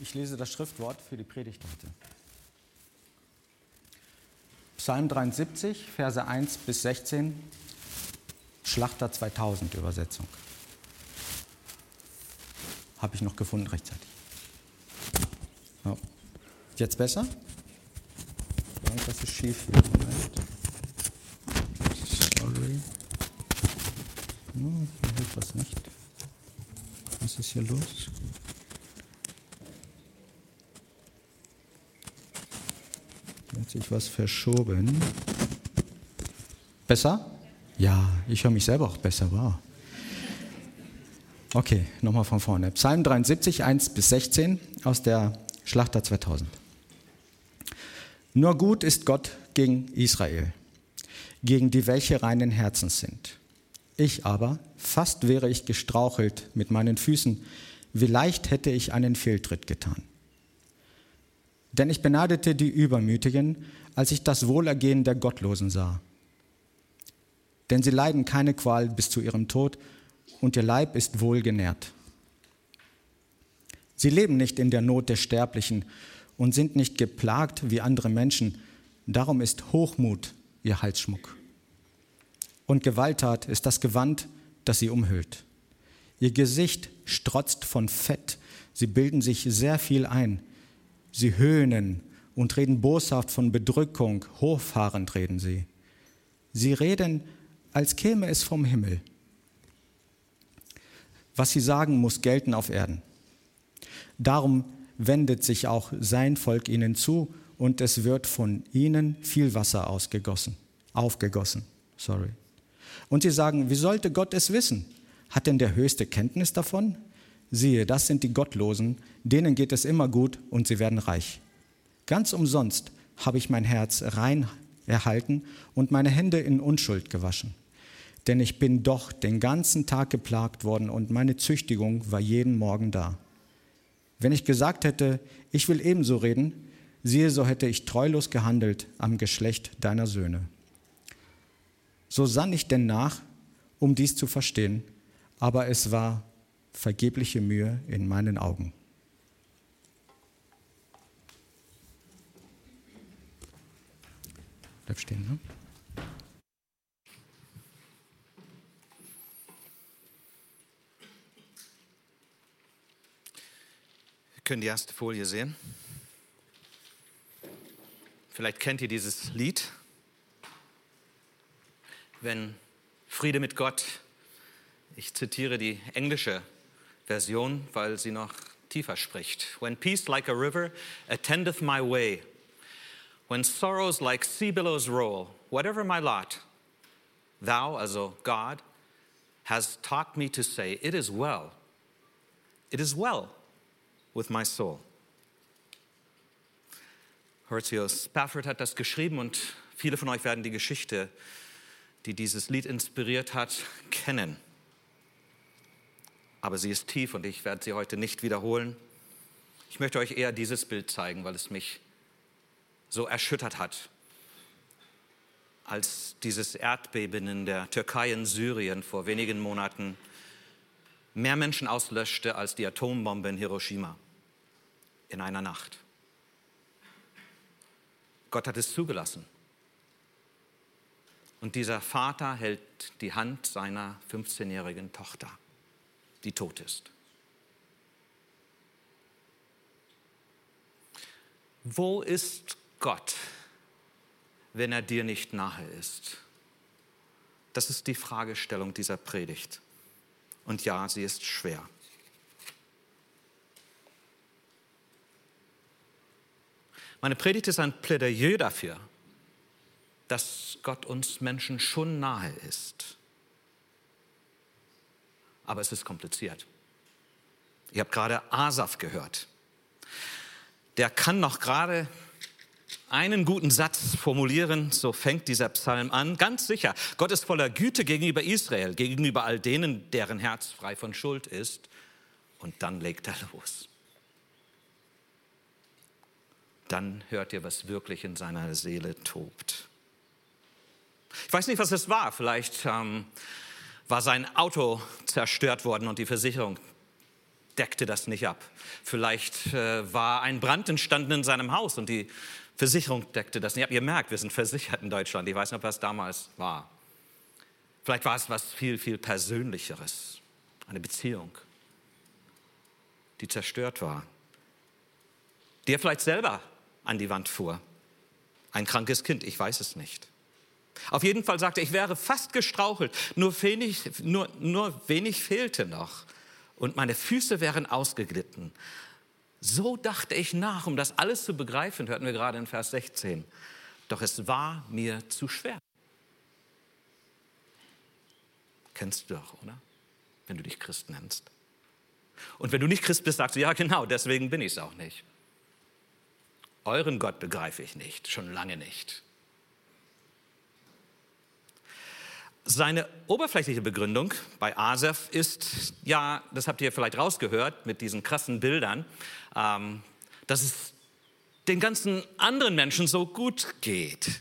Ich lese das Schriftwort für die Predigt heute. Psalm 73, Verse 1 bis 16, Schlachter 2000 Übersetzung. Habe ich noch gefunden rechtzeitig. Oh. Jetzt besser? Das ist schief. Sorry. Hier hilft was nicht. Was ist hier los? Hat sich was verschoben. Besser? Ja, ich höre mich selber auch besser. Wow. Okay, nochmal von vorne. Psalm 73, 1 bis 16 aus der Schlachter 2000. Nur gut ist Gott gegen Israel, gegen die welche reinen Herzens sind. Ich aber, fast wäre ich gestrauchelt mit meinen Füßen, wie leicht hätte ich einen Fehltritt getan. Denn ich beneidete die Übermütigen, als ich das Wohlergehen der Gottlosen sah. Denn sie leiden keine Qual bis zu ihrem Tod, und ihr Leib ist wohlgenährt. Sie leben nicht in der Not der Sterblichen und sind nicht geplagt wie andere Menschen. Darum ist Hochmut ihr Halsschmuck. Und Gewalttat ist das Gewand, das sie umhüllt. Ihr Gesicht strotzt von Fett. Sie bilden sich sehr viel ein. Sie höhnen und reden boshaft von Bedrückung. Hochfahrend reden sie. Sie reden, als käme es vom Himmel. Was sie sagen, muss gelten auf Erden. Darum wendet sich auch sein Volk ihnen zu und es wird von ihnen viel Wasser ausgegossen, aufgegossen. Sorry. Und sie sagen, wie sollte Gott es wissen? Hat denn der Höchste Kenntnis davon? Siehe, das sind die Gottlosen, denen geht es immer gut und sie werden reich. Ganz umsonst habe ich mein Herz rein erhalten und meine Hände in Unschuld gewaschen denn ich bin doch den ganzen Tag geplagt worden und meine Züchtigung war jeden Morgen da. Wenn ich gesagt hätte, ich will ebenso reden, siehe, so hätte ich treulos gehandelt am Geschlecht deiner Söhne. So sann ich denn nach, um dies zu verstehen, aber es war vergebliche Mühe in meinen Augen. Bleib stehen, ne? können die erste Folie sehen. Vielleicht kennt ihr dieses Lied. Wenn Friede mit Gott, ich zitiere die englische Version, weil sie noch tiefer spricht. When peace like a river attendeth my way, when sorrows like sea billows roll, whatever my lot, thou, also God, has taught me to say, It is well, it is well with my soul. Horatio Spafford hat das geschrieben und viele von euch werden die Geschichte, die dieses Lied inspiriert hat, kennen. Aber sie ist tief und ich werde sie heute nicht wiederholen. Ich möchte euch eher dieses Bild zeigen, weil es mich so erschüttert hat, als dieses Erdbeben in der Türkei in Syrien vor wenigen Monaten mehr Menschen auslöschte als die Atombombe in Hiroshima in einer Nacht. Gott hat es zugelassen. Und dieser Vater hält die Hand seiner 15-jährigen Tochter, die tot ist. Wo ist Gott, wenn er dir nicht nahe ist? Das ist die Fragestellung dieser Predigt. Und ja, sie ist schwer. Meine Predigt ist ein Plädoyer dafür, dass Gott uns Menschen schon nahe ist. Aber es ist kompliziert. Ihr habt gerade Asaf gehört. Der kann noch gerade einen guten Satz formulieren, so fängt dieser Psalm an. Ganz sicher, Gott ist voller Güte gegenüber Israel, gegenüber all denen, deren Herz frei von Schuld ist. Und dann legt er los dann hört ihr, was wirklich in seiner Seele tobt. Ich weiß nicht, was es war. Vielleicht ähm, war sein Auto zerstört worden und die Versicherung deckte das nicht ab. Vielleicht äh, war ein Brand entstanden in seinem Haus und die Versicherung deckte das nicht ab. Ihr merkt, wir sind versichert in Deutschland. Ich weiß nicht, was damals war. Vielleicht war es was viel, viel Persönlicheres. Eine Beziehung, die zerstört war. Die er vielleicht selber an die Wand fuhr. Ein krankes Kind, ich weiß es nicht. Auf jeden Fall sagte er, ich wäre fast gestrauchelt, nur wenig, nur, nur wenig fehlte noch und meine Füße wären ausgeglitten. So dachte ich nach, um das alles zu begreifen, hörten wir gerade in Vers 16. Doch es war mir zu schwer. Kennst du doch, oder? Wenn du dich Christ nennst. Und wenn du nicht Christ bist, sagst du, ja genau, deswegen bin ich es auch nicht. Euren Gott begreife ich nicht, schon lange nicht. Seine oberflächliche Begründung bei Asef ist, ja, das habt ihr vielleicht rausgehört mit diesen krassen Bildern, ähm, dass es den ganzen anderen Menschen so gut geht.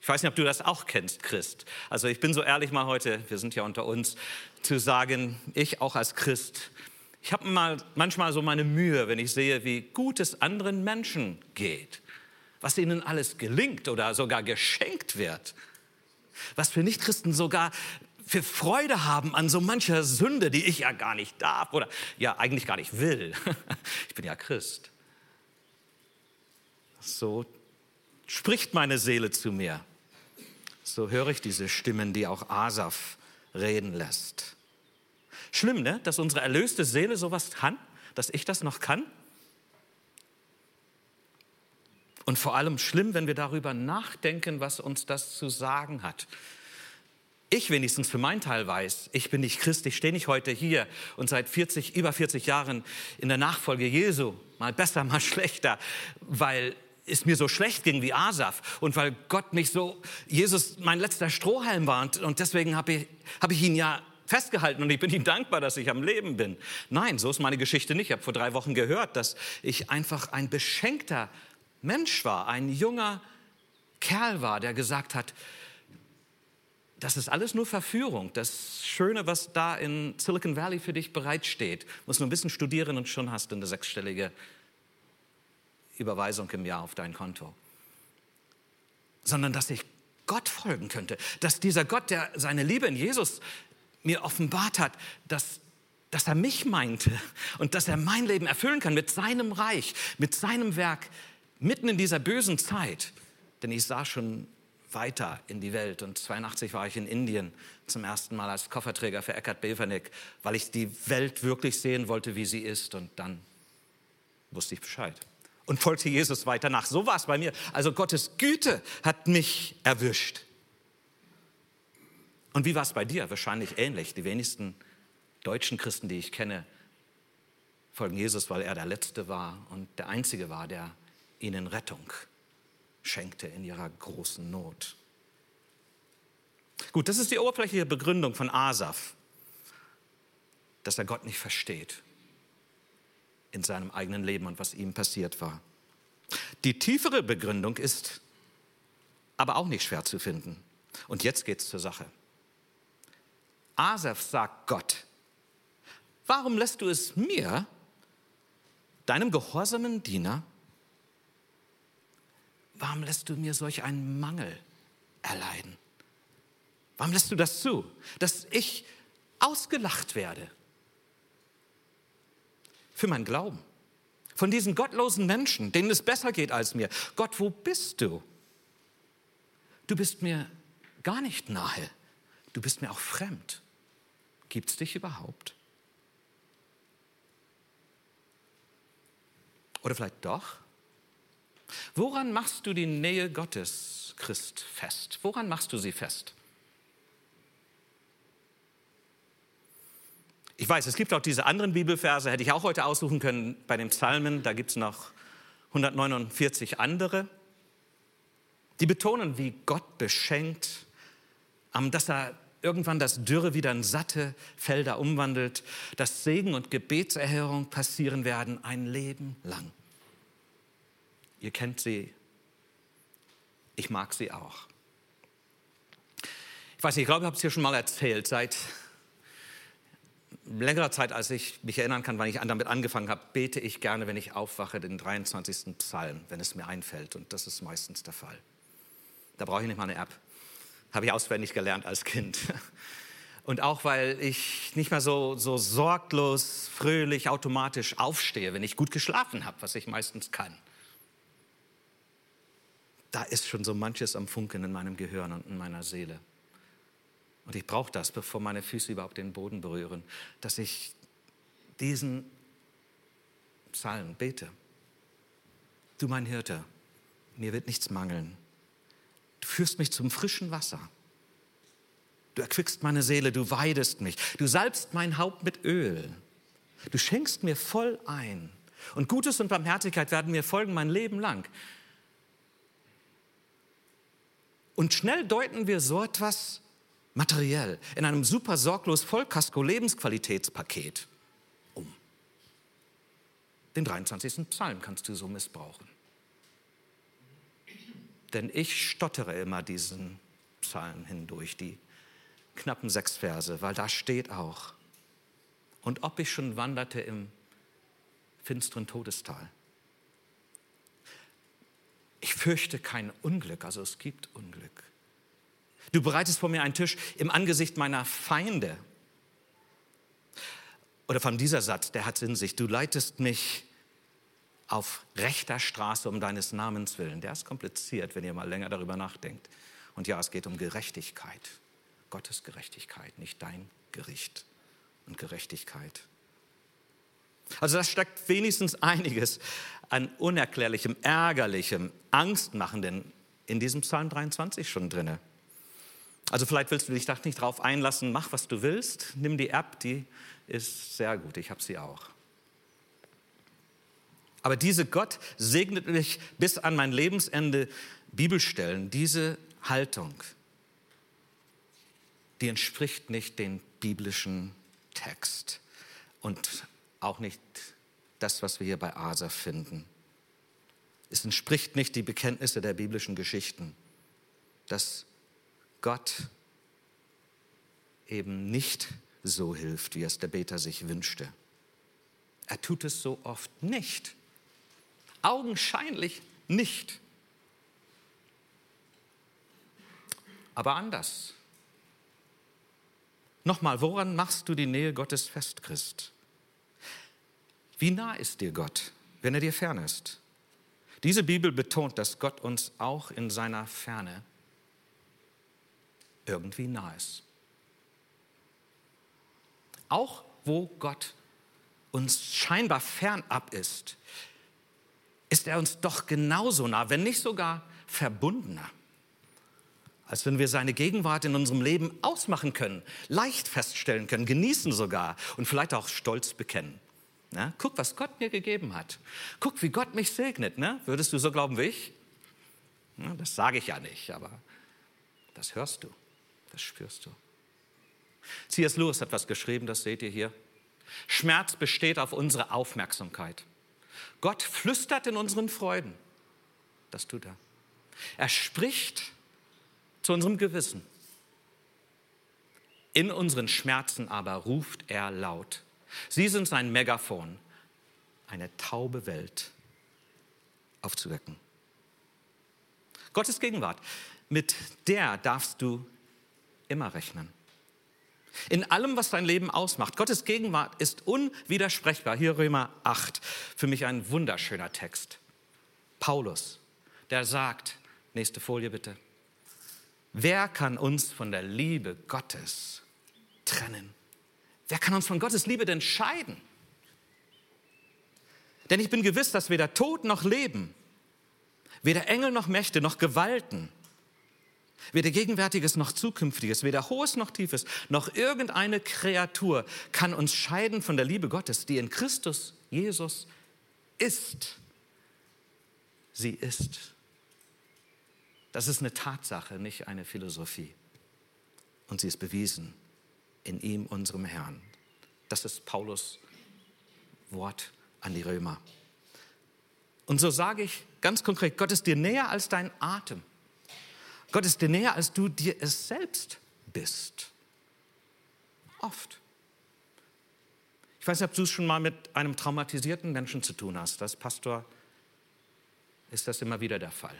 Ich weiß nicht, ob du das auch kennst, Christ. Also ich bin so ehrlich mal heute, wir sind ja unter uns, zu sagen, ich auch als Christ, ich habe mal manchmal so meine Mühe, wenn ich sehe, wie gut es anderen Menschen geht, was ihnen alles gelingt oder sogar geschenkt wird was für Nichtchristen sogar für Freude haben an so mancher Sünde, die ich ja gar nicht darf oder ja eigentlich gar nicht will. Ich bin ja Christ. So spricht meine Seele zu mir. So höre ich diese Stimmen, die auch Asaf reden lässt. Schlimm, ne? dass unsere erlöste Seele sowas kann, dass ich das noch kann. Und vor allem schlimm, wenn wir darüber nachdenken, was uns das zu sagen hat. Ich wenigstens für meinen Teil weiß, ich bin nicht Christ, ich stehe nicht heute hier und seit 40, über 40 Jahren in der Nachfolge Jesu, mal besser, mal schlechter, weil es mir so schlecht ging wie Asaf und weil Gott mich so, Jesus mein letzter Strohhalm war und, und deswegen habe ich, hab ich ihn ja festgehalten und ich bin ihm dankbar, dass ich am Leben bin. Nein, so ist meine Geschichte nicht. Ich habe vor drei Wochen gehört, dass ich einfach ein beschenkter Mensch war, ein junger Kerl war, der gesagt hat, das ist alles nur Verführung. Das Schöne, was da in Silicon Valley für dich bereitsteht, muss nur ein bisschen studieren und schon hast du eine sechsstellige Überweisung im Jahr auf dein Konto. Sondern dass ich Gott folgen könnte, dass dieser Gott, der seine Liebe in Jesus mir offenbart hat, dass, dass er mich meinte und dass er mein Leben erfüllen kann mit seinem Reich, mit seinem Werk, mitten in dieser bösen Zeit, denn ich sah schon weiter in die Welt und 82 war ich in Indien zum ersten Mal als Kofferträger für Eckhard Bevernick, weil ich die Welt wirklich sehen wollte, wie sie ist und dann wusste ich Bescheid und folgte Jesus weiter nach. So war es bei mir. Also Gottes Güte hat mich erwischt. Und wie war es bei dir? Wahrscheinlich ähnlich. Die wenigsten deutschen Christen, die ich kenne, folgen Jesus, weil er der Letzte war und der Einzige war, der ihnen Rettung schenkte in ihrer großen Not. Gut, das ist die oberflächliche Begründung von Asaf, dass er Gott nicht versteht in seinem eigenen Leben und was ihm passiert war. Die tiefere Begründung ist aber auch nicht schwer zu finden. Und jetzt geht es zur Sache. Asaf sagt Gott, warum lässt du es mir, deinem gehorsamen Diener, warum lässt du mir solch einen Mangel erleiden? Warum lässt du das zu, dass ich ausgelacht werde für mein Glauben? Von diesen gottlosen Menschen, denen es besser geht als mir. Gott, wo bist du? Du bist mir gar nicht nahe. Du bist mir auch fremd. Gibt es dich überhaupt? Oder vielleicht doch? Woran machst du die Nähe Gottes, Christ, fest? Woran machst du sie fest? Ich weiß, es gibt auch diese anderen Bibelverse, hätte ich auch heute aussuchen können bei den Psalmen, da gibt es noch 149 andere. Die betonen, wie Gott beschenkt, dass er irgendwann das Dürre wieder in satte Felder umwandelt, dass Segen und Gebetserhörung passieren werden ein Leben lang. Ihr kennt sie. Ich mag sie auch. Ich weiß nicht, ich glaube, ich habe es hier schon mal erzählt. Seit längerer Zeit, als ich mich erinnern kann, wann ich damit angefangen habe, bete ich gerne, wenn ich aufwache, den 23. Psalm, wenn es mir einfällt. Und das ist meistens der Fall. Da brauche ich nicht mal eine App. Habe ich auswendig gelernt als Kind. Und auch weil ich nicht mehr so, so sorglos, fröhlich, automatisch aufstehe, wenn ich gut geschlafen habe, was ich meistens kann. Da ist schon so manches am Funken in meinem Gehirn und in meiner Seele. Und ich brauche das, bevor meine Füße überhaupt den Boden berühren, dass ich diesen Psalm bete. Du mein Hirte, mir wird nichts mangeln. Du führst mich zum frischen Wasser. Du erquickst meine Seele, du weidest mich. Du salbst mein Haupt mit Öl. Du schenkst mir voll ein. Und Gutes und Barmherzigkeit werden mir folgen mein Leben lang. Und schnell deuten wir so etwas materiell in einem super sorglos Vollkasko Lebensqualitätspaket um. Den 23. Psalm kannst du so missbrauchen. Denn ich stottere immer diesen Psalm hindurch, die knappen sechs Verse, weil da steht auch, und ob ich schon wanderte im finsteren Todestal. Ich fürchte kein Unglück, also es gibt Unglück. Du bereitest vor mir einen Tisch im Angesicht meiner Feinde. Oder von dieser Satz, der hat es in sich. Du leitest mich auf rechter Straße um deines Namens willen. Der ist kompliziert, wenn ihr mal länger darüber nachdenkt. Und ja, es geht um Gerechtigkeit. Gottes Gerechtigkeit, nicht dein Gericht und Gerechtigkeit. Also da steckt wenigstens einiges an unerklärlichem, ärgerlichem, angstmachendem in diesem Psalm 23 schon drinne. Also vielleicht willst du dich da nicht drauf einlassen, mach was du willst, nimm die App, die ist sehr gut, ich habe sie auch. Aber diese Gott segnet mich bis an mein Lebensende Bibelstellen, diese Haltung, die entspricht nicht dem biblischen Text und auch nicht das, was wir hier bei Asa finden. Es entspricht nicht die Bekenntnisse der biblischen Geschichten, dass Gott eben nicht so hilft, wie es der Beter sich wünschte. Er tut es so oft nicht. Augenscheinlich nicht. Aber anders. Nochmal, woran machst du die Nähe Gottes fest, Christ? Wie nah ist dir Gott, wenn er dir fern ist? Diese Bibel betont, dass Gott uns auch in seiner Ferne irgendwie nah ist. Auch wo Gott uns scheinbar fernab ist, ist er uns doch genauso nah, wenn nicht sogar verbundener, als wenn wir seine Gegenwart in unserem Leben ausmachen können, leicht feststellen können, genießen sogar und vielleicht auch stolz bekennen. Na, guck, was Gott mir gegeben hat. Guck, wie Gott mich segnet. Ne? Würdest du so glauben wie ich? Na, das sage ich ja nicht, aber das hörst du. Das spürst du. C.S. Lewis hat was geschrieben, das seht ihr hier. Schmerz besteht auf unsere Aufmerksamkeit. Gott flüstert in unseren Freuden. Das tut er. Er spricht zu unserem Gewissen. In unseren Schmerzen aber ruft er laut. Sie sind sein Megafon, eine taube Welt aufzuwecken. Gottes Gegenwart, mit der darfst du immer rechnen. In allem, was dein Leben ausmacht. Gottes Gegenwart ist unwidersprechbar. Hier Römer 8, für mich ein wunderschöner Text. Paulus, der sagt, nächste Folie bitte, wer kann uns von der Liebe Gottes trennen? Wer kann uns von Gottes Liebe denn scheiden? Denn ich bin gewiss, dass weder Tod noch Leben, weder Engel noch Mächte noch Gewalten, Weder Gegenwärtiges noch Zukünftiges, weder Hohes noch Tiefes, noch irgendeine Kreatur kann uns scheiden von der Liebe Gottes, die in Christus Jesus ist. Sie ist. Das ist eine Tatsache, nicht eine Philosophie. Und sie ist bewiesen in ihm, unserem Herrn. Das ist Paulus Wort an die Römer. Und so sage ich ganz konkret, Gott ist dir näher als dein Atem. Gott ist dir näher, als du dir es selbst bist. Oft. Ich weiß nicht, ob du es schon mal mit einem traumatisierten Menschen zu tun hast. Als Pastor ist das immer wieder der Fall.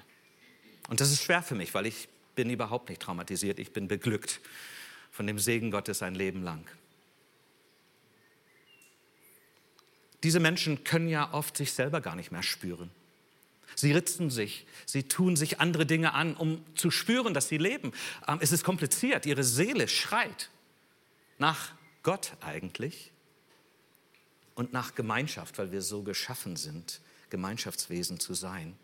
Und das ist schwer für mich, weil ich bin überhaupt nicht traumatisiert. Ich bin beglückt von dem Segen Gottes ein Leben lang. Diese Menschen können ja oft sich selber gar nicht mehr spüren. Sie ritzen sich, sie tun sich andere Dinge an, um zu spüren, dass sie leben. Ähm, es ist kompliziert, ihre Seele schreit nach Gott eigentlich und nach Gemeinschaft, weil wir so geschaffen sind, Gemeinschaftswesen zu sein.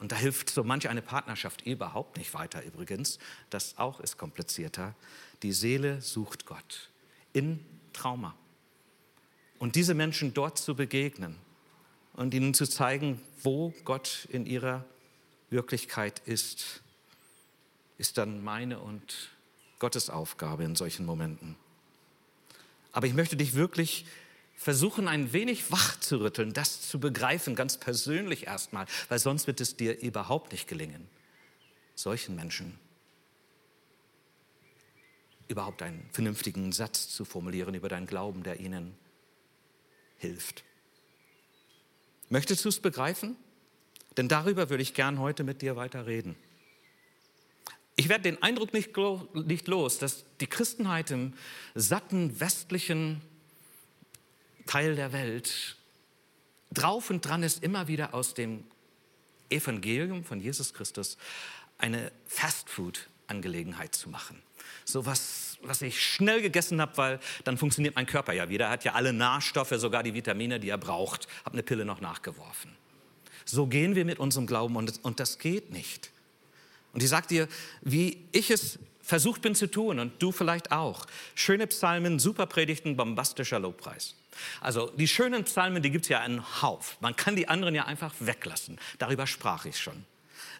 Und da hilft so manch eine Partnerschaft überhaupt nicht weiter übrigens. Das auch ist komplizierter. Die Seele sucht Gott in Trauma. Und diese Menschen dort zu begegnen und ihnen zu zeigen, wo Gott in ihrer Wirklichkeit ist, ist dann meine und Gottes Aufgabe in solchen Momenten. Aber ich möchte dich wirklich versuchen, ein wenig wach zu rütteln, das zu begreifen, ganz persönlich erstmal, weil sonst wird es dir überhaupt nicht gelingen, solchen Menschen überhaupt einen vernünftigen Satz zu formulieren über deinen Glauben, der ihnen hilft. Möchtest du es begreifen? Denn darüber würde ich gern heute mit dir weiter reden. Ich werde den Eindruck nicht, nicht los, dass die Christenheit im satten westlichen Teil der Welt drauf und dran ist, immer wieder aus dem Evangelium von Jesus Christus eine Fastfood-Angelegenheit zu machen. So was, was ich schnell gegessen habe, weil dann funktioniert mein Körper ja wieder. Er hat ja alle Nährstoffe, sogar die Vitamine, die er braucht. Habe eine Pille noch nachgeworfen. So gehen wir mit unserem Glauben und, und das geht nicht. Und ich sage dir, wie ich es versucht bin zu tun und du vielleicht auch. Schöne Psalmen, super Predigten, bombastischer Lobpreis. Also die schönen Psalmen, die gibt es ja einen Hauf. Man kann die anderen ja einfach weglassen. Darüber sprach ich schon.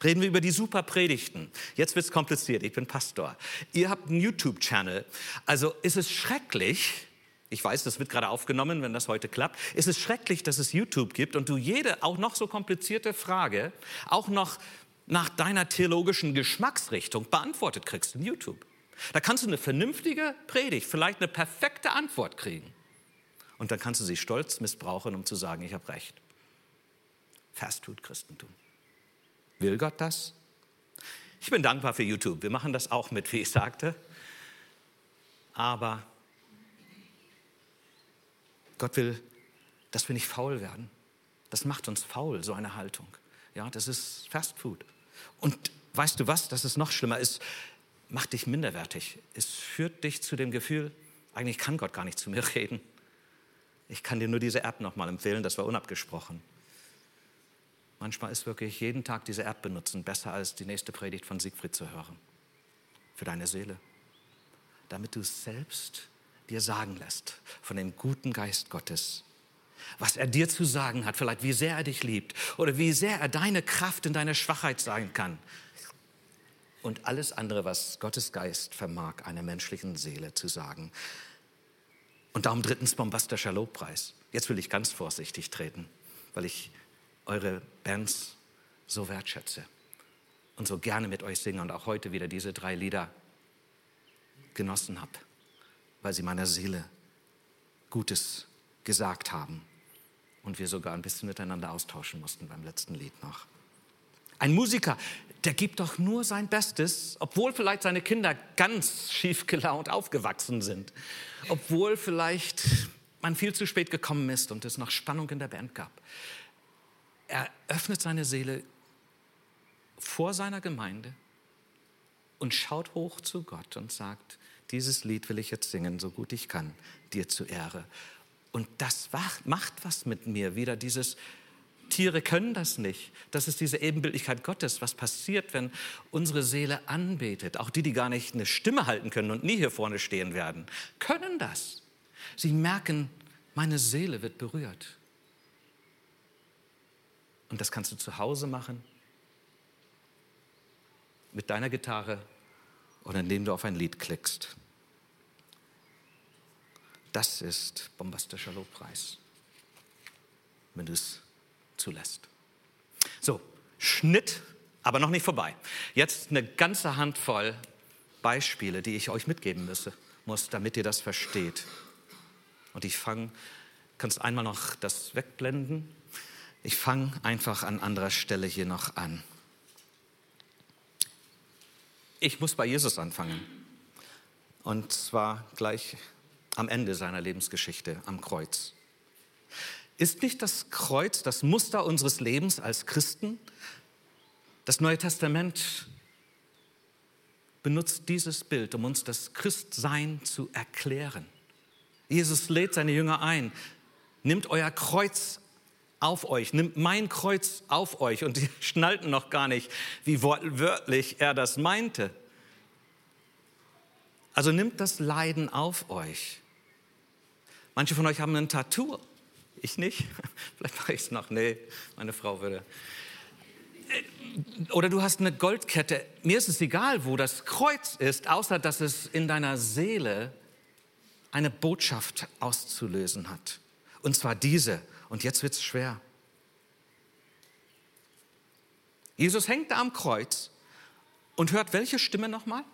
Reden wir über die super Predigten. Jetzt wird es kompliziert, ich bin Pastor. Ihr habt einen YouTube-Channel. Also ist es schrecklich, ich weiß, das wird gerade aufgenommen, wenn das heute klappt. Ist es schrecklich, dass es YouTube gibt und du jede, auch noch so komplizierte Frage, auch noch nach deiner theologischen Geschmacksrichtung beantwortet kriegst in YouTube. Da kannst du eine vernünftige Predigt, vielleicht eine perfekte Antwort kriegen. Und dann kannst du sie stolz missbrauchen, um zu sagen, ich habe recht. Fastfood Christentum. Will Gott das? Ich bin dankbar für YouTube. Wir machen das auch mit, wie ich sagte. Aber Gott will, dass wir nicht faul werden. Das macht uns faul, so eine Haltung. Ja, das ist Fastfood. Und weißt du was, dass es noch schlimmer ist? Macht dich minderwertig. Es führt dich zu dem Gefühl, eigentlich kann Gott gar nicht zu mir reden. Ich kann dir nur diese App nochmal empfehlen, das war unabgesprochen. Manchmal ist wirklich jeden Tag diese App benutzen besser als die nächste Predigt von Siegfried zu hören. Für deine Seele. Damit du es selbst dir sagen lässt von dem guten Geist Gottes, was er dir zu sagen hat, vielleicht wie sehr er dich liebt oder wie sehr er deine Kraft in deiner Schwachheit sein kann. Und alles andere, was Gottes Geist vermag, einer menschlichen Seele zu sagen. Und darum drittens bombastischer Lobpreis. Jetzt will ich ganz vorsichtig treten, weil ich eure Bands so wertschätze und so gerne mit euch singe und auch heute wieder diese drei Lieder genossen habe, weil sie meiner Seele Gutes gesagt haben und wir sogar ein bisschen miteinander austauschen mussten beim letzten Lied noch. Ein Musiker, der gibt doch nur sein Bestes, obwohl vielleicht seine Kinder ganz schief gelaunt aufgewachsen sind, obwohl vielleicht man viel zu spät gekommen ist und es noch Spannung in der Band gab. Er öffnet seine Seele vor seiner Gemeinde und schaut hoch zu Gott und sagt, dieses Lied will ich jetzt singen, so gut ich kann, dir zu Ehre. Und das macht was mit mir, wieder dieses, Tiere können das nicht. Das ist diese Ebenbildlichkeit Gottes, was passiert, wenn unsere Seele anbetet. Auch die, die gar nicht eine Stimme halten können und nie hier vorne stehen werden, können das. Sie merken, meine Seele wird berührt. Und das kannst du zu Hause machen, mit deiner Gitarre oder indem du auf ein Lied klickst. Das ist bombastischer Lobpreis, wenn du es zulässt. So, Schnitt, aber noch nicht vorbei. Jetzt eine ganze Handvoll Beispiele, die ich euch mitgeben müsse, muss, damit ihr das versteht. Und ich fange, kannst einmal noch das wegblenden? Ich fange einfach an anderer Stelle hier noch an. Ich muss bei Jesus anfangen. Und zwar gleich am Ende seiner Lebensgeschichte, am Kreuz. Ist nicht das Kreuz das Muster unseres Lebens als Christen? Das Neue Testament benutzt dieses Bild, um uns das Christsein zu erklären. Jesus lädt seine Jünger ein, nimmt euer Kreuz auf euch, nimmt mein Kreuz auf euch. Und sie schnallten noch gar nicht, wie wortwörtlich er das meinte. Also nimmt das Leiden auf euch. Manche von euch haben ein Tattoo. Ich nicht. Vielleicht mache ich es noch. Nee, meine Frau würde. Oder du hast eine Goldkette. Mir ist es egal, wo das Kreuz ist, außer dass es in deiner Seele eine Botschaft auszulösen hat. Und zwar diese. Und jetzt wird es schwer. Jesus hängt da am Kreuz und hört welche Stimme nochmal?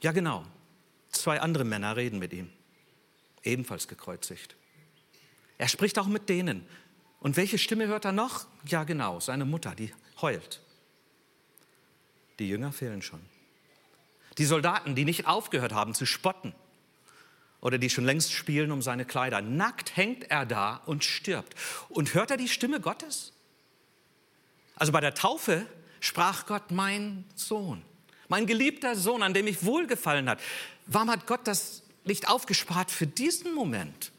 Ja, genau. Zwei andere Männer reden mit ihm, ebenfalls gekreuzigt. Er spricht auch mit denen. Und welche Stimme hört er noch? Ja, genau, seine Mutter, die heult. Die Jünger fehlen schon. Die Soldaten, die nicht aufgehört haben zu spotten oder die schon längst spielen um seine Kleider. Nackt hängt er da und stirbt. Und hört er die Stimme Gottes? Also bei der Taufe sprach Gott, mein Sohn, mein geliebter Sohn, an dem ich wohlgefallen hat. Warum hat Gott das nicht aufgespart für diesen Moment?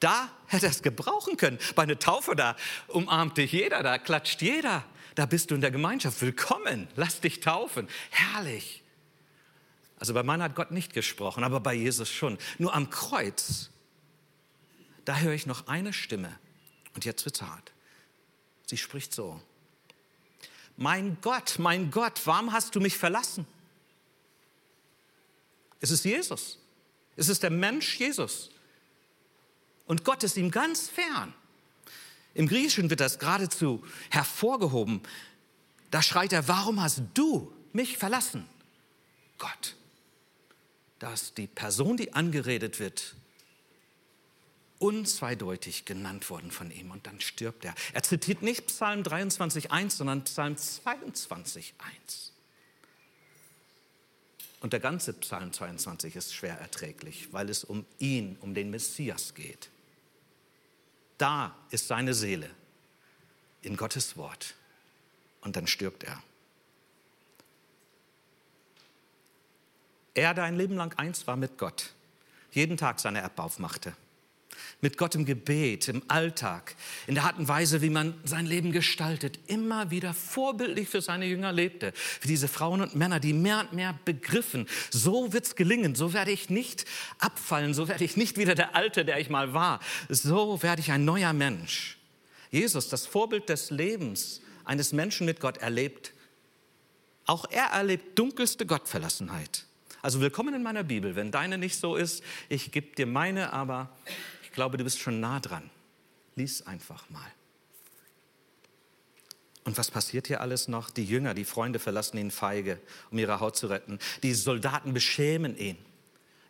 Da hätte er es gebrauchen können. Bei einer Taufe, da umarmt dich jeder, da klatscht jeder. Da bist du in der Gemeinschaft. Willkommen, lass dich taufen. Herrlich. Also bei meiner hat Gott nicht gesprochen, aber bei Jesus schon. Nur am Kreuz, da höre ich noch eine Stimme. Und jetzt wird's hart. Sie spricht so. Mein Gott, mein Gott, warum hast du mich verlassen? Es ist Jesus. Es ist der Mensch Jesus. Und Gott ist ihm ganz fern. Im Griechischen wird das geradezu hervorgehoben. Da schreit er, warum hast du mich verlassen? Gott dass die Person, die angeredet wird, unzweideutig genannt worden von ihm und dann stirbt er. Er zitiert nicht Psalm 23.1, sondern Psalm 22.1. Und der ganze Psalm 22 ist schwer erträglich, weil es um ihn, um den Messias geht. Da ist seine Seele in Gottes Wort und dann stirbt er. Er, der ein Leben lang eins war mit Gott, jeden Tag seine App aufmachte. Mit Gott im Gebet, im Alltag, in der Art und Weise, wie man sein Leben gestaltet, immer wieder vorbildlich für seine Jünger lebte. Für diese Frauen und Männer, die mehr und mehr begriffen, so wird es gelingen, so werde ich nicht abfallen, so werde ich nicht wieder der Alte, der ich mal war, so werde ich ein neuer Mensch. Jesus, das Vorbild des Lebens eines Menschen mit Gott, erlebt, auch er erlebt dunkelste Gottverlassenheit. Also willkommen in meiner Bibel. Wenn deine nicht so ist, ich gebe dir meine, aber ich glaube, du bist schon nah dran. Lies einfach mal. Und was passiert hier alles noch? Die Jünger, die Freunde verlassen ihn feige, um ihre Haut zu retten. Die Soldaten beschämen ihn.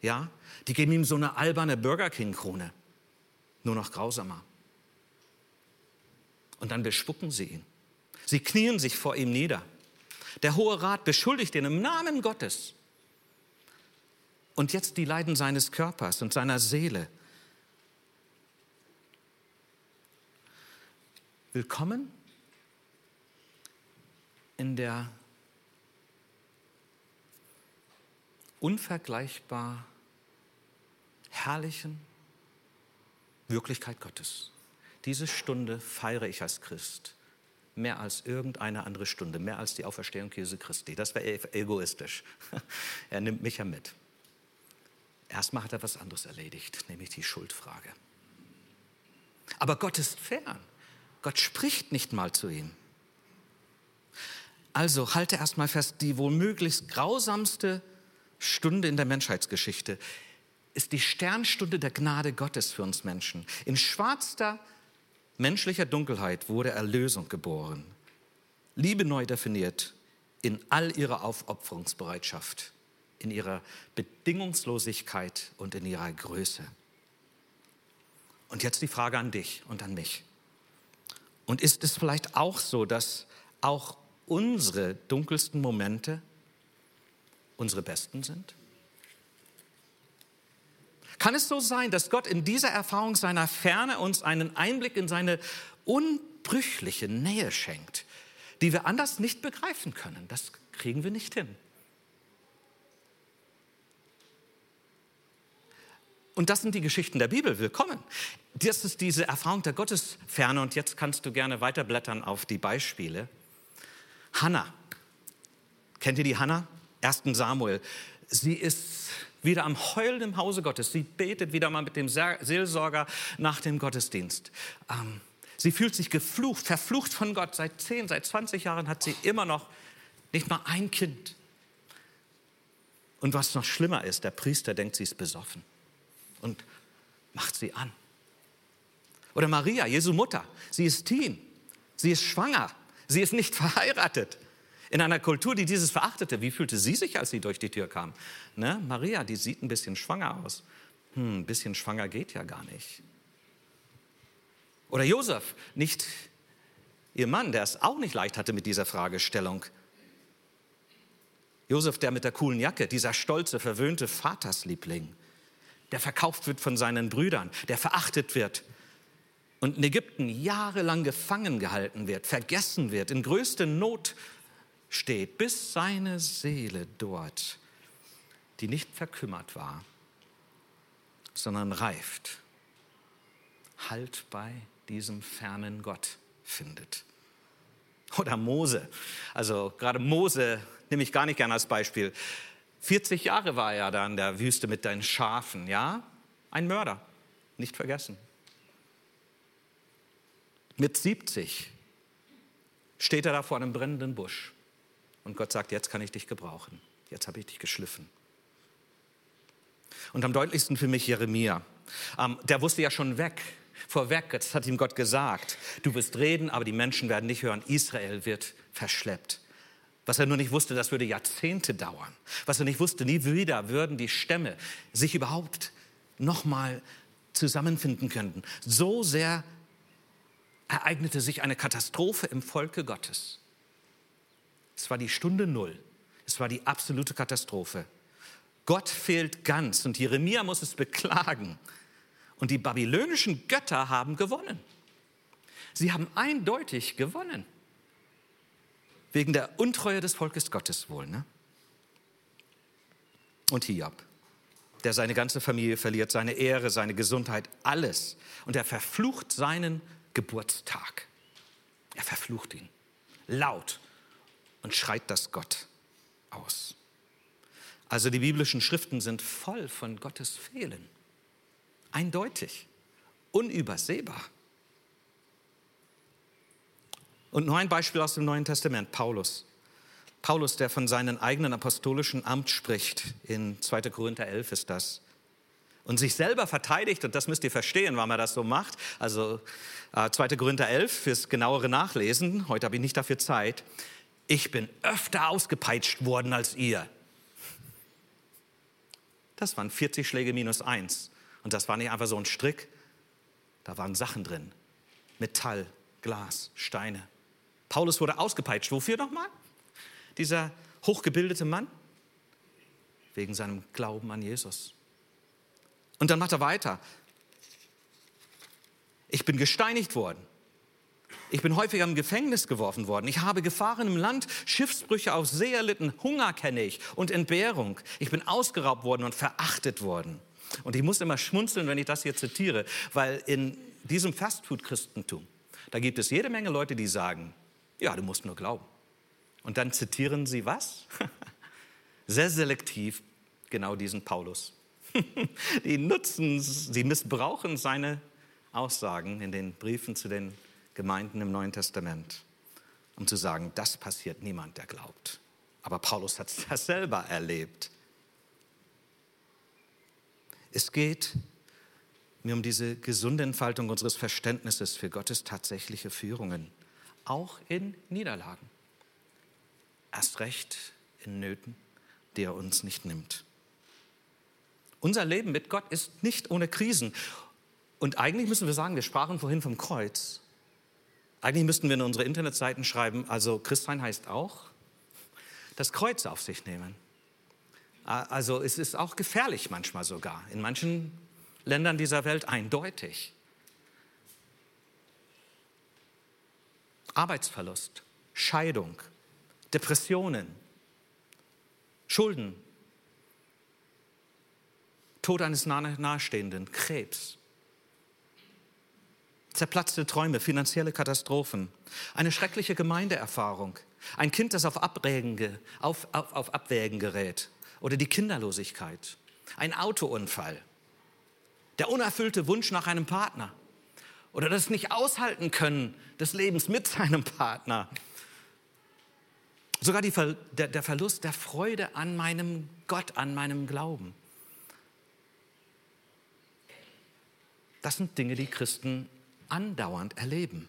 Ja, die geben ihm so eine alberne Burger King Krone. Nur noch grausamer. Und dann bespucken sie ihn. Sie knien sich vor ihm nieder. Der Hohe Rat beschuldigt ihn im Namen Gottes und jetzt die Leiden seines Körpers und seiner Seele. Willkommen in der unvergleichbar herrlichen Wirklichkeit Gottes. Diese Stunde feiere ich als Christ mehr als irgendeine andere Stunde, mehr als die Auferstehung Jesu Christi. Das wäre egoistisch. Er nimmt mich ja mit. Erstmal hat er was anderes erledigt, nämlich die Schuldfrage. Aber Gott ist fern. Gott spricht nicht mal zu ihm. Also halte erstmal fest, die wohl möglichst grausamste Stunde in der Menschheitsgeschichte ist die Sternstunde der Gnade Gottes für uns Menschen. In schwarzster menschlicher Dunkelheit wurde Erlösung geboren. Liebe neu definiert in all ihrer Aufopferungsbereitschaft in ihrer Bedingungslosigkeit und in ihrer Größe. Und jetzt die Frage an dich und an mich. Und ist es vielleicht auch so, dass auch unsere dunkelsten Momente unsere besten sind? Kann es so sein, dass Gott in dieser Erfahrung seiner Ferne uns einen Einblick in seine unbrüchliche Nähe schenkt, die wir anders nicht begreifen können? Das kriegen wir nicht hin. Und das sind die Geschichten der Bibel. Willkommen. Das ist diese Erfahrung der Gottesferne. Und jetzt kannst du gerne weiterblättern auf die Beispiele. Hannah. Kennt ihr die Hannah? 1. Samuel. Sie ist wieder am Heulen im Hause Gottes. Sie betet wieder mal mit dem Seelsorger nach dem Gottesdienst. Ähm, sie fühlt sich geflucht, verflucht von Gott. Seit 10, seit 20 Jahren hat sie immer noch nicht mal ein Kind. Und was noch schlimmer ist, der Priester denkt, sie ist besoffen und macht sie an. Oder Maria, Jesu Mutter, sie ist Teen, sie ist schwanger, sie ist nicht verheiratet. In einer Kultur, die dieses verachtete, wie fühlte sie sich, als sie durch die Tür kam? Ne? Maria, die sieht ein bisschen schwanger aus. Hm, ein bisschen schwanger geht ja gar nicht. Oder Josef, nicht ihr Mann, der es auch nicht leicht hatte mit dieser Fragestellung. Josef, der mit der coolen Jacke, dieser stolze, verwöhnte Vatersliebling der verkauft wird von seinen Brüdern, der verachtet wird und in Ägypten jahrelang gefangen gehalten wird, vergessen wird, in größter Not steht, bis seine Seele dort, die nicht verkümmert war, sondern reift, Halt bei diesem fernen Gott findet. Oder Mose. Also gerade Mose nehme ich gar nicht gerne als Beispiel. 40 Jahre war er da in der Wüste mit deinen Schafen, ja? Ein Mörder, nicht vergessen. Mit 70 steht er da vor einem brennenden Busch und Gott sagt, jetzt kann ich dich gebrauchen, jetzt habe ich dich geschliffen. Und am deutlichsten für mich Jeremia. Ähm, der wusste ja schon weg, vorweg, jetzt hat ihm Gott gesagt, du wirst reden, aber die Menschen werden nicht hören, Israel wird verschleppt. Was er nur nicht wusste, das würde Jahrzehnte dauern. Was er nicht wusste, nie wieder würden die Stämme sich überhaupt nochmal zusammenfinden könnten. So sehr ereignete sich eine Katastrophe im Volke Gottes. Es war die Stunde Null. Es war die absolute Katastrophe. Gott fehlt ganz und Jeremia muss es beklagen. Und die babylonischen Götter haben gewonnen. Sie haben eindeutig gewonnen. Wegen der Untreue des Volkes Gottes wohl. Ne? Und Hiob, der seine ganze Familie verliert, seine Ehre, seine Gesundheit, alles. Und er verflucht seinen Geburtstag. Er verflucht ihn laut und schreit das Gott aus. Also die biblischen Schriften sind voll von Gottes Fehlen. Eindeutig, unübersehbar. Und nur ein Beispiel aus dem Neuen Testament, Paulus. Paulus, der von seinem eigenen apostolischen Amt spricht, in 2. Korinther 11 ist das. Und sich selber verteidigt, und das müsst ihr verstehen, warum er das so macht. Also äh, 2. Korinther 11 fürs genauere Nachlesen, heute habe ich nicht dafür Zeit. Ich bin öfter ausgepeitscht worden als ihr. Das waren 40 Schläge minus eins. Und das war nicht einfach so ein Strick, da waren Sachen drin. Metall, Glas, Steine. Paulus wurde ausgepeitscht. Wofür nochmal? Dieser hochgebildete Mann? Wegen seinem Glauben an Jesus. Und dann macht er weiter. Ich bin gesteinigt worden. Ich bin häufiger im Gefängnis geworfen worden. Ich habe Gefahren im Land, Schiffsbrüche auf See erlitten, Hunger kenne ich und Entbehrung. Ich bin ausgeraubt worden und verachtet worden. Und ich muss immer schmunzeln, wenn ich das hier zitiere, weil in diesem Fastfood-Christentum, da gibt es jede Menge Leute, die sagen, ja, du musst nur glauben. Und dann zitieren sie was? Sehr selektiv genau diesen Paulus. die nutzen, sie missbrauchen seine Aussagen in den Briefen zu den Gemeinden im Neuen Testament, um zu sagen, das passiert niemand, der glaubt. Aber Paulus hat das selber erlebt. Es geht mir um diese gesunde Entfaltung unseres Verständnisses für Gottes tatsächliche Führungen auch in Niederlagen. Erst recht in Nöten, die er uns nicht nimmt. Unser Leben mit Gott ist nicht ohne Krisen. Und eigentlich müssen wir sagen, wir sprachen vorhin vom Kreuz. Eigentlich müssten wir in unsere Internetseiten schreiben, also Christsein heißt auch, das Kreuz auf sich nehmen. Also es ist auch gefährlich manchmal sogar, in manchen Ländern dieser Welt eindeutig. Arbeitsverlust, Scheidung, Depressionen, Schulden, Tod eines Nahestehenden, Krebs, zerplatzte Träume, finanzielle Katastrophen, eine schreckliche Gemeindeerfahrung, ein Kind, das auf Abwägen, auf, auf, auf Abwägen gerät oder die Kinderlosigkeit, ein Autounfall, der unerfüllte Wunsch nach einem Partner oder das nicht aushalten können des Lebens mit seinem Partner. Sogar die, der, der Verlust der Freude an meinem Gott, an meinem Glauben. Das sind Dinge, die Christen andauernd erleben.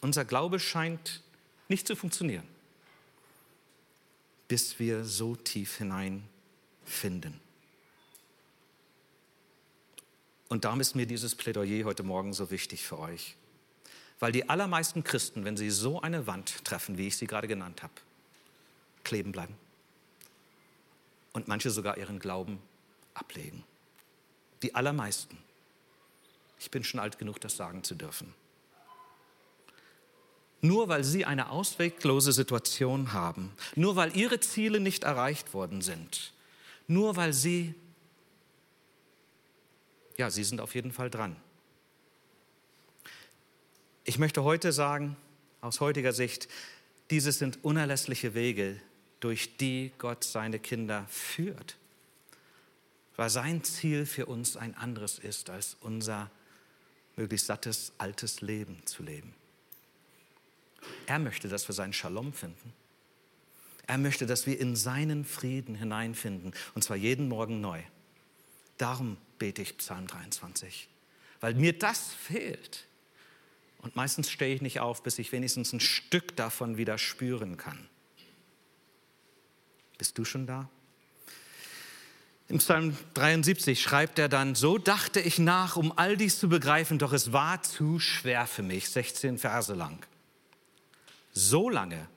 Unser Glaube scheint nicht zu funktionieren, bis wir so tief hineinfinden. Und darum ist mir dieses Plädoyer heute Morgen so wichtig für euch. Weil die allermeisten Christen, wenn sie so eine Wand treffen, wie ich sie gerade genannt habe, kleben bleiben. Und manche sogar ihren Glauben ablegen. Die allermeisten. Ich bin schon alt genug, das sagen zu dürfen. Nur weil sie eine ausweglose Situation haben, nur weil ihre Ziele nicht erreicht worden sind, nur weil sie, ja, sie sind auf jeden Fall dran. Ich möchte heute sagen, aus heutiger Sicht, dieses sind unerlässliche Wege, durch die Gott seine Kinder führt weil sein Ziel für uns ein anderes ist, als unser möglichst sattes, altes Leben zu leben. Er möchte, dass wir seinen Shalom finden. Er möchte, dass wir in seinen Frieden hineinfinden, und zwar jeden Morgen neu. Darum bete ich Psalm 23, weil mir das fehlt. Und meistens stehe ich nicht auf, bis ich wenigstens ein Stück davon wieder spüren kann. Bist du schon da? Im Psalm 73 schreibt er dann, so dachte ich nach, um all dies zu begreifen, doch es war zu schwer für mich, 16 Verse lang. So lange,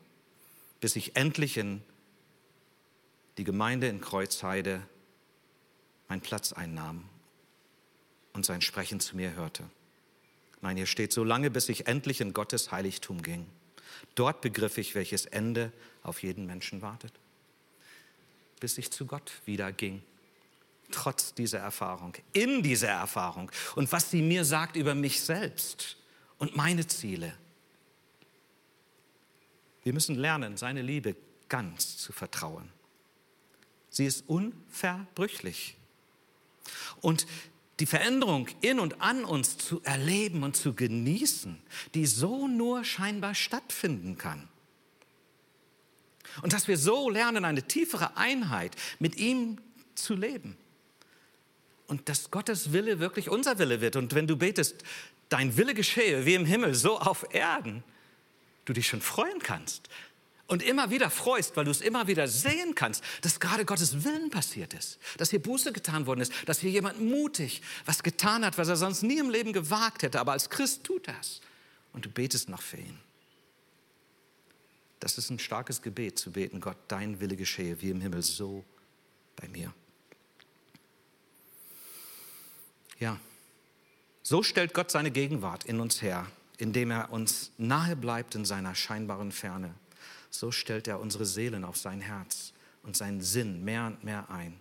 bis ich endlich in die Gemeinde in Kreuzheide meinen Platz einnahm und sein Sprechen zu mir hörte. Nein, hier steht, so lange, bis ich endlich in Gottes Heiligtum ging. Dort begriff ich, welches Ende auf jeden Menschen wartet. Bis ich zu Gott wieder ging trotz dieser Erfahrung, in dieser Erfahrung und was sie mir sagt über mich selbst und meine Ziele. Wir müssen lernen, seine Liebe ganz zu vertrauen. Sie ist unverbrüchlich. Und die Veränderung in und an uns zu erleben und zu genießen, die so nur scheinbar stattfinden kann. Und dass wir so lernen, eine tiefere Einheit mit ihm zu leben und dass Gottes Wille wirklich unser Wille wird. Und wenn du betest, dein Wille geschehe wie im Himmel, so auf Erden, du dich schon freuen kannst und immer wieder freust, weil du es immer wieder sehen kannst, dass gerade Gottes Willen passiert ist, dass hier Buße getan worden ist, dass hier jemand mutig was getan hat, was er sonst nie im Leben gewagt hätte, aber als Christ tut das und du betest noch für ihn. Das ist ein starkes Gebet zu beten, Gott, dein Wille geschehe wie im Himmel, so bei mir. Ja, so stellt Gott seine Gegenwart in uns her, indem er uns nahe bleibt in seiner scheinbaren Ferne. So stellt er unsere Seelen auf sein Herz und seinen Sinn mehr und mehr ein.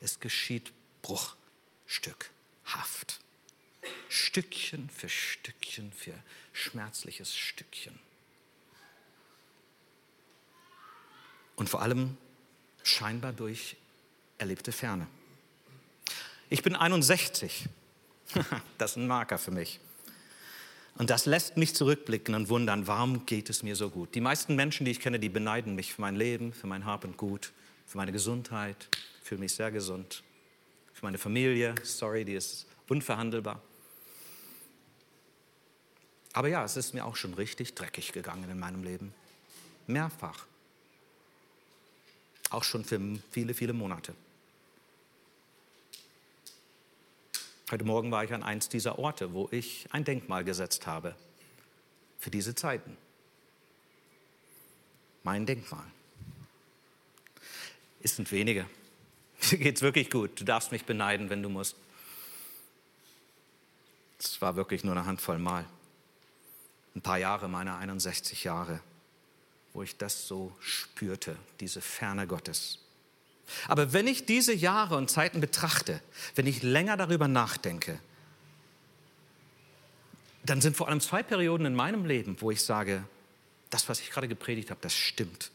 Es geschieht bruchstückhaft. Stückchen für Stückchen für schmerzliches Stückchen. Und vor allem scheinbar durch erlebte Ferne. Ich bin 61. das ist ein Marker für mich. Und das lässt mich zurückblicken und wundern, warum geht es mir so gut. Die meisten Menschen, die ich kenne, die beneiden mich für mein Leben, für mein Hab und Gut, für meine Gesundheit. Fühle mich sehr gesund. Für meine Familie, sorry, die ist unverhandelbar. Aber ja, es ist mir auch schon richtig dreckig gegangen in meinem Leben. Mehrfach. Auch schon für viele, viele Monate. Heute Morgen war ich an eins dieser Orte, wo ich ein Denkmal gesetzt habe für diese Zeiten. Mein Denkmal. Es sind wenige. Mir geht es wirklich gut. Du darfst mich beneiden, wenn du musst. Es war wirklich nur eine Handvoll Mal. Ein paar Jahre meiner 61 Jahre, wo ich das so spürte, diese Ferne Gottes. Aber wenn ich diese Jahre und Zeiten betrachte, wenn ich länger darüber nachdenke, dann sind vor allem zwei Perioden in meinem Leben, wo ich sage, das, was ich gerade gepredigt habe, das stimmt.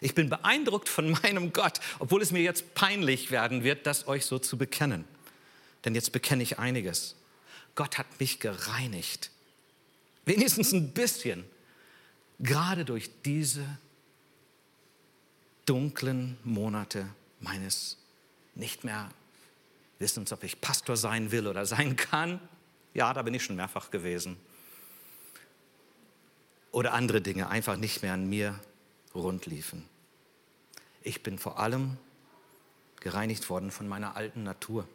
Ich bin beeindruckt von meinem Gott, obwohl es mir jetzt peinlich werden wird, das euch so zu bekennen. Denn jetzt bekenne ich einiges. Gott hat mich gereinigt. Wenigstens ein bisschen. Gerade durch diese dunklen Monate meines nicht mehr Wissens, ob ich Pastor sein will oder sein kann. Ja, da bin ich schon mehrfach gewesen. Oder andere Dinge einfach nicht mehr an mir rund liefen. Ich bin vor allem gereinigt worden von meiner alten Natur.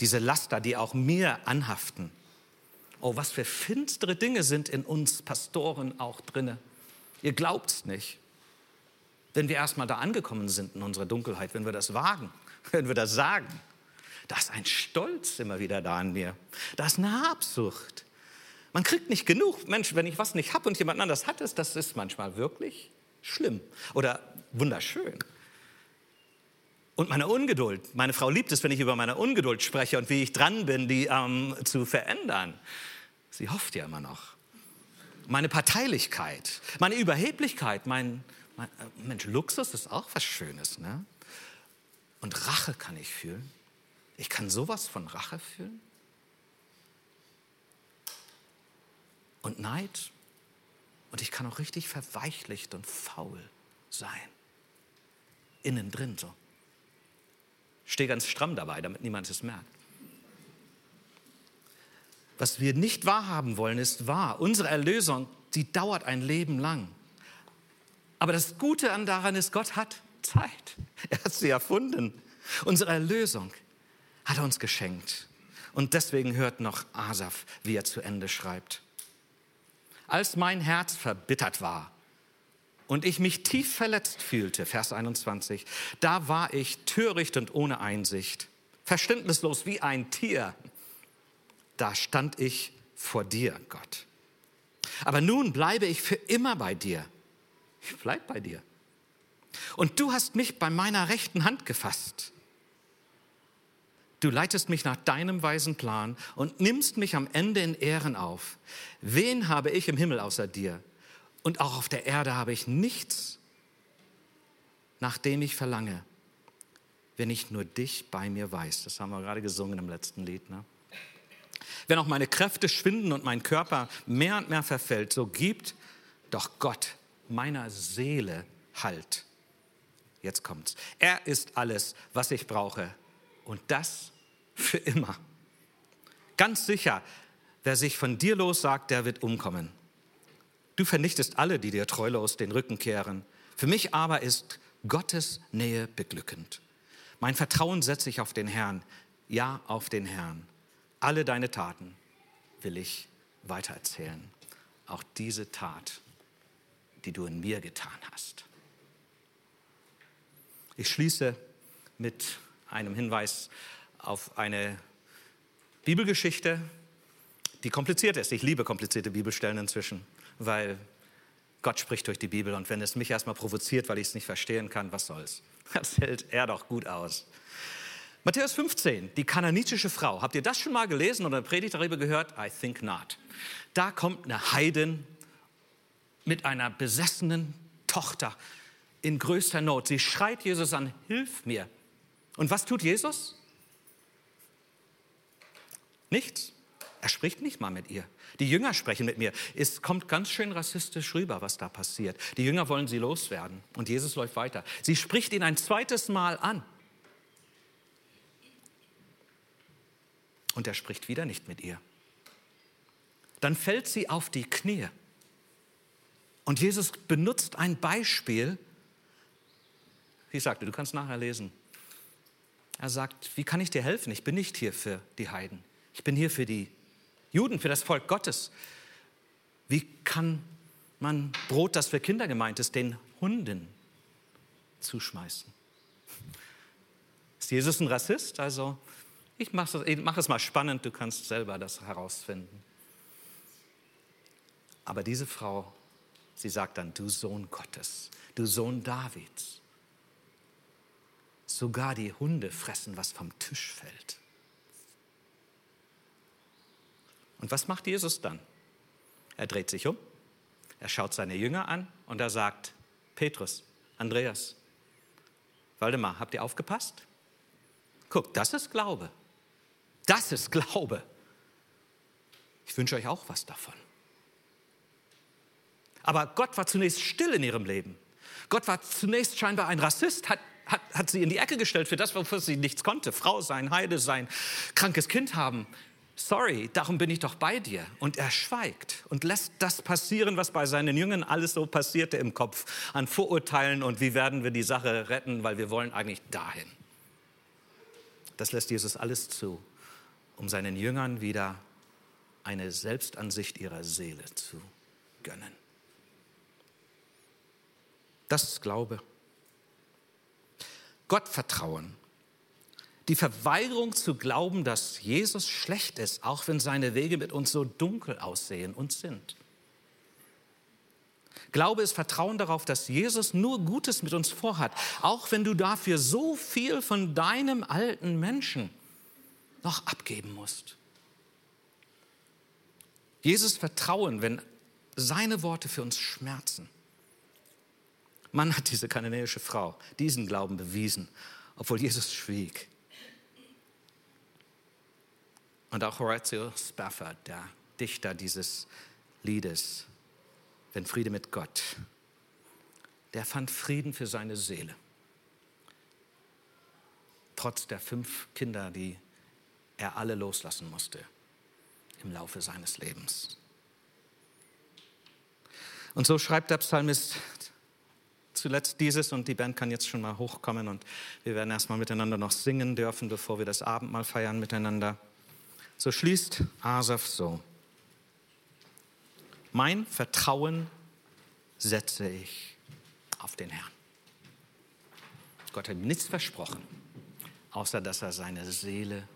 Diese Laster, die auch mir anhaften. Oh, was für finstere Dinge sind in uns Pastoren auch drinne. Ihr glaubt's nicht. Wenn wir erstmal da angekommen sind in unserer Dunkelheit, wenn wir das wagen, wenn wir das sagen, da ist ein Stolz immer wieder da an mir. Da ist eine Habsucht. Man kriegt nicht genug. Mensch, wenn ich was nicht habe und jemand anders hat es, das ist manchmal wirklich schlimm oder wunderschön. Und meine Ungeduld. Meine Frau liebt es, wenn ich über meine Ungeduld spreche und wie ich dran bin, die ähm, zu verändern. Sie hofft ja immer noch. Meine Parteilichkeit, meine Überheblichkeit, mein, Mensch, Luxus ist auch was Schönes. Ne? Und Rache kann ich fühlen. Ich kann sowas von Rache fühlen. Und Neid. Und ich kann auch richtig verweichlicht und faul sein. Innen drin so. Stehe ganz stramm dabei, damit niemand es merkt. Was wir nicht wahrhaben wollen, ist wahr. Unsere Erlösung, die dauert ein Leben lang. Aber das Gute daran ist, Gott hat Zeit. Er hat sie erfunden. Unsere Erlösung hat er uns geschenkt. Und deswegen hört noch Asaf, wie er zu Ende schreibt. Als mein Herz verbittert war und ich mich tief verletzt fühlte, Vers 21, da war ich töricht und ohne Einsicht, verständnislos wie ein Tier. Da stand ich vor dir, Gott. Aber nun bleibe ich für immer bei dir. Ich bleib bei dir. Und du hast mich bei meiner rechten Hand gefasst. Du leitest mich nach deinem weisen Plan und nimmst mich am Ende in Ehren auf. Wen habe ich im Himmel außer dir? Und auch auf der Erde habe ich nichts, nach dem ich verlange, wenn ich nur dich bei mir weiß. Das haben wir gerade gesungen im letzten Lied. Ne? Wenn auch meine Kräfte schwinden und mein Körper mehr und mehr verfällt, so gibt doch Gott meiner Seele Halt. Jetzt kommt's. Er ist alles, was ich brauche. Und das für immer. Ganz sicher, wer sich von dir lossagt, der wird umkommen. Du vernichtest alle, die dir treulos den Rücken kehren. Für mich aber ist Gottes Nähe beglückend. Mein Vertrauen setze ich auf den Herrn, ja auf den Herrn. Alle deine Taten will ich weitererzählen. Auch diese Tat, die du in mir getan hast. Ich schließe mit einem Hinweis auf eine Bibelgeschichte, die kompliziert ist. Ich liebe komplizierte Bibelstellen inzwischen weil Gott spricht durch die Bibel und wenn es mich erstmal provoziert, weil ich es nicht verstehen kann, was soll's? Das hält er doch gut aus. Matthäus 15, die kananitische Frau. Habt ihr das schon mal gelesen oder eine Predigt darüber gehört? I think not. Da kommt eine Heidin mit einer besessenen Tochter in größter Not. Sie schreit Jesus an, hilf mir. Und was tut Jesus? Nichts. Er spricht nicht mal mit ihr. Die Jünger sprechen mit mir. Es kommt ganz schön rassistisch rüber, was da passiert. Die Jünger wollen sie loswerden und Jesus läuft weiter. Sie spricht ihn ein zweites Mal an. Und er spricht wieder nicht mit ihr. Dann fällt sie auf die Knie. Und Jesus benutzt ein Beispiel, ich sagte, du kannst nachher lesen. Er sagt, wie kann ich dir helfen? Ich bin nicht hier für die Heiden. Ich bin hier für die Juden, für das Volk Gottes. Wie kann man Brot, das für Kinder gemeint ist, den Hunden zuschmeißen? Ist Jesus ein Rassist? Also, ich mache es, mach es mal spannend, du kannst selber das herausfinden. Aber diese Frau, sie sagt dann, du Sohn Gottes, du Sohn Davids. Sogar die Hunde fressen, was vom Tisch fällt. Und was macht Jesus dann? Er dreht sich um, er schaut seine Jünger an und er sagt, Petrus, Andreas, Waldemar, habt ihr aufgepasst? Guck, das ist Glaube. Das ist Glaube. Ich wünsche euch auch was davon. Aber Gott war zunächst still in ihrem Leben. Gott war zunächst scheinbar ein Rassist, hat, hat, hat sie in die Ecke gestellt für das, wofür sie nichts konnte. Frau sein, Heide sein, krankes Kind haben. Sorry, darum bin ich doch bei dir. Und er schweigt und lässt das passieren, was bei seinen Jüngern alles so passierte im Kopf an Vorurteilen und wie werden wir die Sache retten, weil wir wollen eigentlich dahin. Das lässt Jesus alles zu, um seinen Jüngern wieder eine Selbstansicht ihrer Seele zu gönnen. Das ist Glaube. Gottvertrauen. Die Verweigerung zu glauben, dass Jesus schlecht ist, auch wenn seine Wege mit uns so dunkel aussehen und sind. Glaube ist Vertrauen darauf, dass Jesus nur Gutes mit uns vorhat, auch wenn du dafür so viel von deinem alten Menschen noch abgeben musst. Jesus vertrauen, wenn seine Worte für uns schmerzen. Man hat diese kananäische Frau diesen Glauben bewiesen, obwohl Jesus schwieg. Und auch Horatio Spafford, der Dichter dieses Liedes, Wenn Friede mit Gott, der fand Frieden für seine Seele. Trotz der fünf Kinder, die er alle loslassen musste im Laufe seines Lebens. Und so schreibt der Psalmist zuletzt dieses und die Band kann jetzt schon mal hochkommen und wir werden erstmal miteinander noch singen dürfen, bevor wir das Abendmahl feiern miteinander. So schließt Asaf so. Mein Vertrauen setze ich auf den Herrn. Gott hat nichts versprochen, außer dass er seine Seele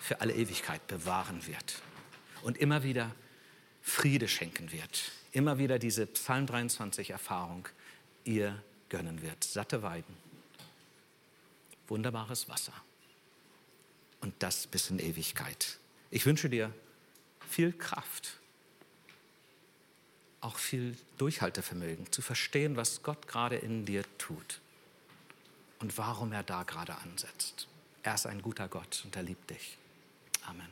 für alle Ewigkeit bewahren wird und immer wieder Friede schenken wird immer wieder diese Psalm 23 Erfahrung ihr gönnen wird. Satte Weiden, wunderbares Wasser und das bis in Ewigkeit. Ich wünsche dir viel Kraft, auch viel Durchhaltevermögen, zu verstehen, was Gott gerade in dir tut und warum er da gerade ansetzt. Er ist ein guter Gott und er liebt dich. Amen.